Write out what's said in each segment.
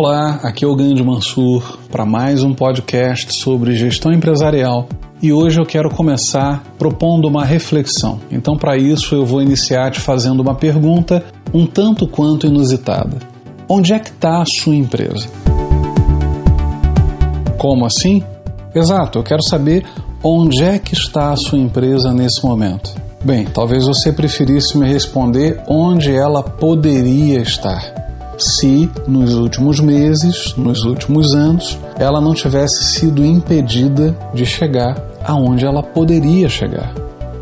Olá, aqui é o Gandhi Mansur para mais um podcast sobre gestão empresarial e hoje eu quero começar propondo uma reflexão. Então, para isso, eu vou iniciar te fazendo uma pergunta um tanto quanto inusitada: Onde é que está a sua empresa? Como assim? Exato, eu quero saber onde é que está a sua empresa nesse momento. Bem, talvez você preferisse me responder onde ela poderia estar se nos últimos meses, nos últimos anos, ela não tivesse sido impedida de chegar aonde ela poderia chegar.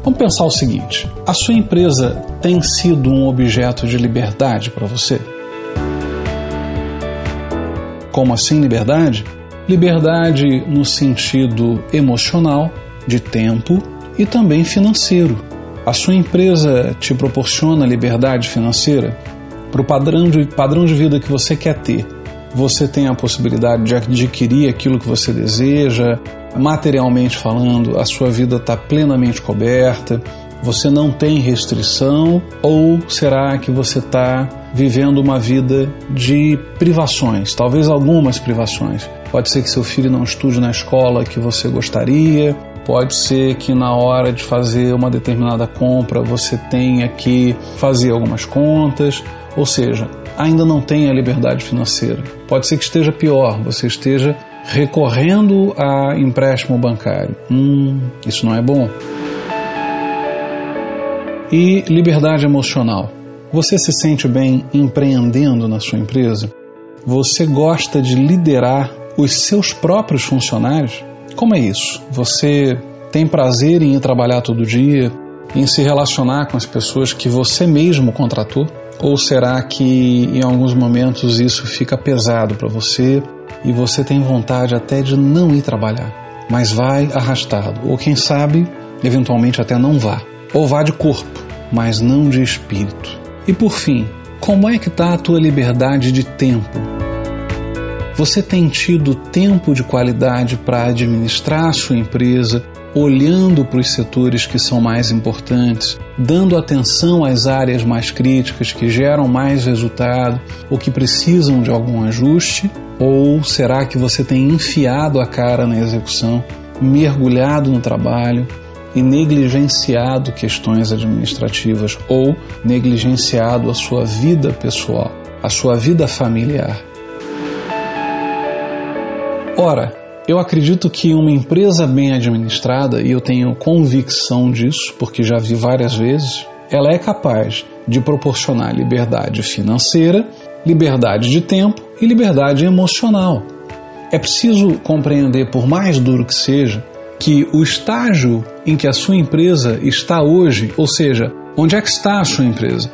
Vamos pensar o seguinte: a sua empresa tem sido um objeto de liberdade para você? Como assim liberdade? Liberdade no sentido emocional, de tempo e também financeiro. A sua empresa te proporciona liberdade financeira? Para o padrão de, padrão de vida que você quer ter. Você tem a possibilidade de adquirir aquilo que você deseja, materialmente falando, a sua vida está plenamente coberta, você não tem restrição, ou será que você está vivendo uma vida de privações, talvez algumas privações? Pode ser que seu filho não estude na escola que você gostaria, pode ser que na hora de fazer uma determinada compra você tenha que fazer algumas contas, ou seja, ainda não tem a liberdade financeira. Pode ser que esteja pior, você esteja recorrendo a empréstimo bancário. Hum, isso não é bom. E liberdade emocional. Você se sente bem empreendendo na sua empresa? Você gosta de liderar os seus próprios funcionários? Como é isso? Você tem prazer em ir trabalhar todo dia, em se relacionar com as pessoas que você mesmo contratou? Ou será que em alguns momentos isso fica pesado para você e você tem vontade até de não ir trabalhar, mas vai arrastado? Ou quem sabe, eventualmente até não vá. Ou vá de corpo, mas não de espírito. E por fim, como é que está a tua liberdade de tempo? Você tem tido tempo de qualidade para administrar a sua empresa, olhando para os setores que são mais importantes, dando atenção às áreas mais críticas que geram mais resultado ou que precisam de algum ajuste? Ou será que você tem enfiado a cara na execução, mergulhado no trabalho e negligenciado questões administrativas ou negligenciado a sua vida pessoal, a sua vida familiar? Ora, eu acredito que uma empresa bem administrada, e eu tenho convicção disso, porque já vi várias vezes, ela é capaz de proporcionar liberdade financeira, liberdade de tempo e liberdade emocional. É preciso compreender, por mais duro que seja, que o estágio em que a sua empresa está hoje, ou seja, onde é que está a sua empresa,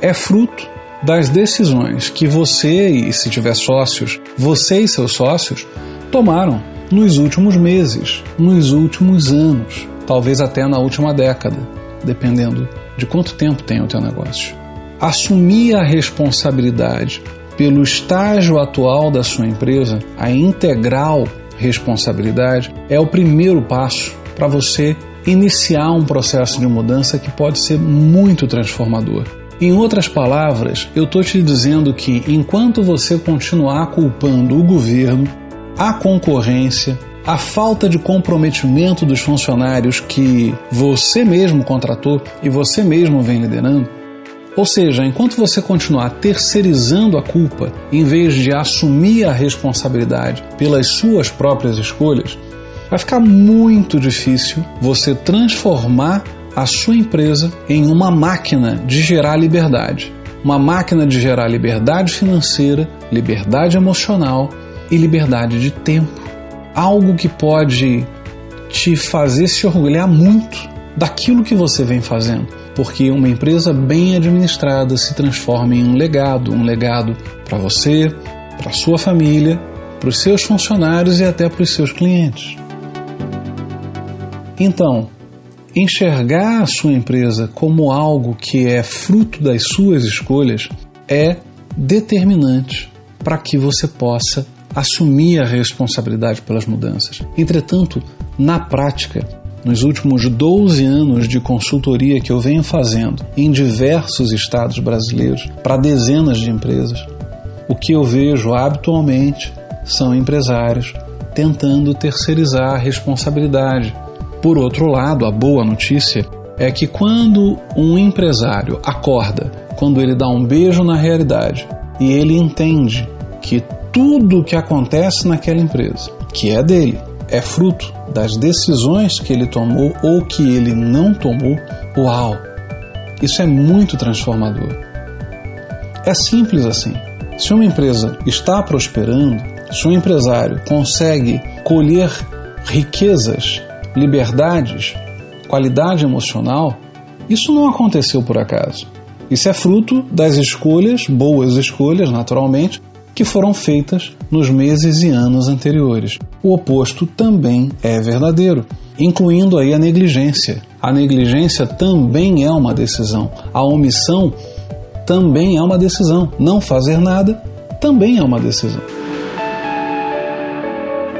é fruto das decisões que você e se tiver sócios, você e seus sócios tomaram nos últimos meses, nos últimos anos, talvez até na última década, dependendo de quanto tempo tem o teu negócio. Assumir a responsabilidade pelo estágio atual da sua empresa, a integral responsabilidade, é o primeiro passo para você iniciar um processo de mudança que pode ser muito transformador. Em outras palavras, eu estou te dizendo que enquanto você continuar culpando o governo, a concorrência, a falta de comprometimento dos funcionários que você mesmo contratou e você mesmo vem liderando. Ou seja, enquanto você continuar terceirizando a culpa em vez de assumir a responsabilidade pelas suas próprias escolhas, vai ficar muito difícil você transformar a sua empresa em uma máquina de gerar liberdade. Uma máquina de gerar liberdade financeira, liberdade emocional e liberdade de tempo. Algo que pode te fazer se orgulhar muito daquilo que você vem fazendo, porque uma empresa bem administrada se transforma em um legado, um legado para você, para sua família, para os seus funcionários e até para os seus clientes. Então, enxergar a sua empresa como algo que é fruto das suas escolhas é determinante para que você possa assumir a responsabilidade pelas mudanças. Entretanto, na prática, nos últimos 12 anos de consultoria que eu venho fazendo em diversos estados brasileiros para dezenas de empresas, o que eu vejo habitualmente são empresários tentando terceirizar a responsabilidade. Por outro lado, a boa notícia é que quando um empresário acorda, quando ele dá um beijo na realidade e ele entende que tudo o que acontece naquela empresa, que é dele, é fruto das decisões que ele tomou ou que ele não tomou, uau! Isso é muito transformador. É simples assim. Se uma empresa está prosperando, se um empresário consegue colher riquezas, liberdades, qualidade emocional, isso não aconteceu por acaso. Isso é fruto das escolhas, boas escolhas, naturalmente, que foram feitas nos meses e anos anteriores. O oposto também é verdadeiro, incluindo aí a negligência. A negligência também é uma decisão. A omissão também é uma decisão. Não fazer nada também é uma decisão.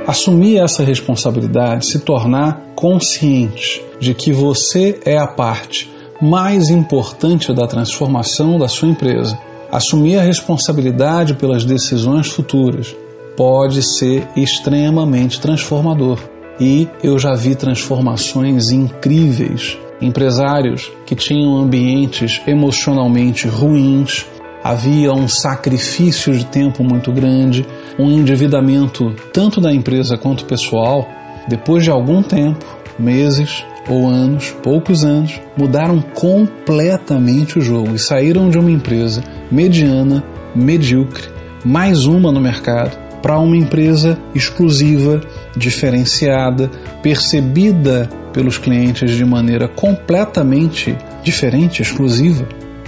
Assumir essa responsabilidade, se tornar consciente de que você é a parte mais importante da transformação da sua empresa Assumir a responsabilidade pelas decisões futuras pode ser extremamente transformador. E eu já vi transformações incríveis. Empresários que tinham ambientes emocionalmente ruins, havia um sacrifício de tempo muito grande, um endividamento tanto da empresa quanto pessoal. Depois de algum tempo, meses, ou anos, poucos anos, mudaram completamente o jogo e saíram de uma empresa mediana, medíocre, mais uma no mercado, para uma empresa exclusiva, diferenciada, percebida pelos clientes de maneira completamente diferente, exclusiva,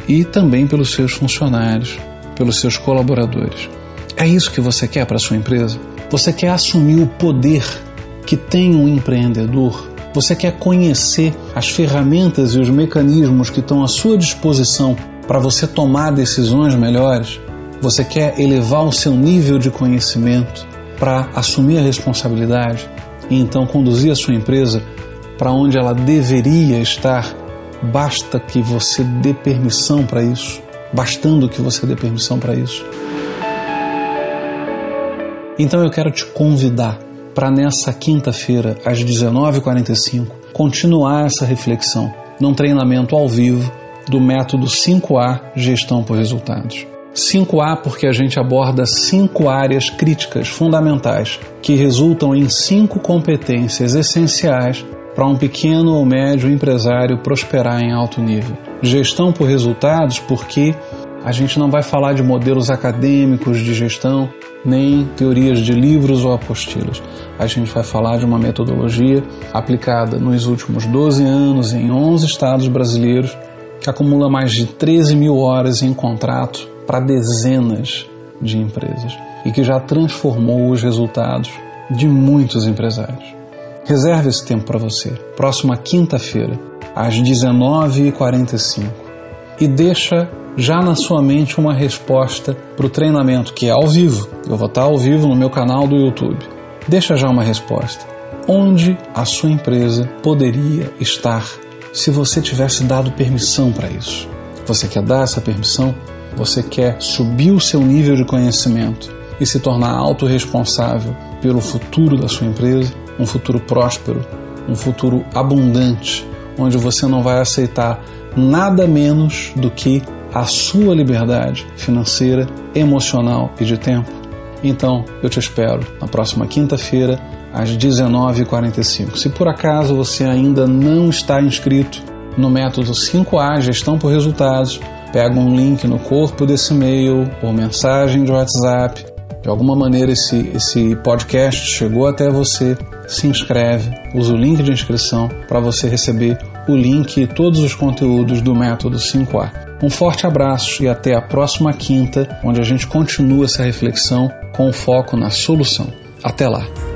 e também pelos seus funcionários, pelos seus colaboradores. É isso que você quer para sua empresa? Você quer assumir o poder que tem um empreendedor você quer conhecer as ferramentas e os mecanismos que estão à sua disposição para você tomar decisões melhores? Você quer elevar o seu nível de conhecimento para assumir a responsabilidade e então conduzir a sua empresa para onde ela deveria estar? Basta que você dê permissão para isso. Bastando que você dê permissão para isso. Então eu quero te convidar para nessa quinta-feira, às 19h45, continuar essa reflexão num treinamento ao vivo do método 5A Gestão por Resultados. 5A porque a gente aborda cinco áreas críticas fundamentais que resultam em cinco competências essenciais para um pequeno ou médio empresário prosperar em alto nível. Gestão por resultados porque a gente não vai falar de modelos acadêmicos de gestão, nem teorias de livros ou apostilas. A gente vai falar de uma metodologia aplicada nos últimos 12 anos em 11 estados brasileiros, que acumula mais de 13 mil horas em contrato para dezenas de empresas e que já transformou os resultados de muitos empresários. Reserve esse tempo para você, próxima quinta-feira, às 19h45, e deixa já na sua mente uma resposta para o treinamento que é ao vivo. Eu vou estar ao vivo no meu canal do YouTube. Deixa já uma resposta. Onde a sua empresa poderia estar se você tivesse dado permissão para isso? Você quer dar essa permissão? Você quer subir o seu nível de conhecimento e se tornar autorresponsável pelo futuro da sua empresa? Um futuro próspero, um futuro abundante, onde você não vai aceitar nada menos do que a sua liberdade financeira, emocional e de tempo? Então, eu te espero na próxima quinta-feira, às 19h45. Se por acaso você ainda não está inscrito no método 5A Gestão por Resultados, pega um link no corpo desse e-mail ou mensagem de WhatsApp. De alguma maneira esse, esse podcast chegou até você, se inscreve, usa o link de inscrição para você receber o link e todos os conteúdos do método 5A. Um forte abraço e até a próxima quinta, onde a gente continua essa reflexão com foco na solução. Até lá!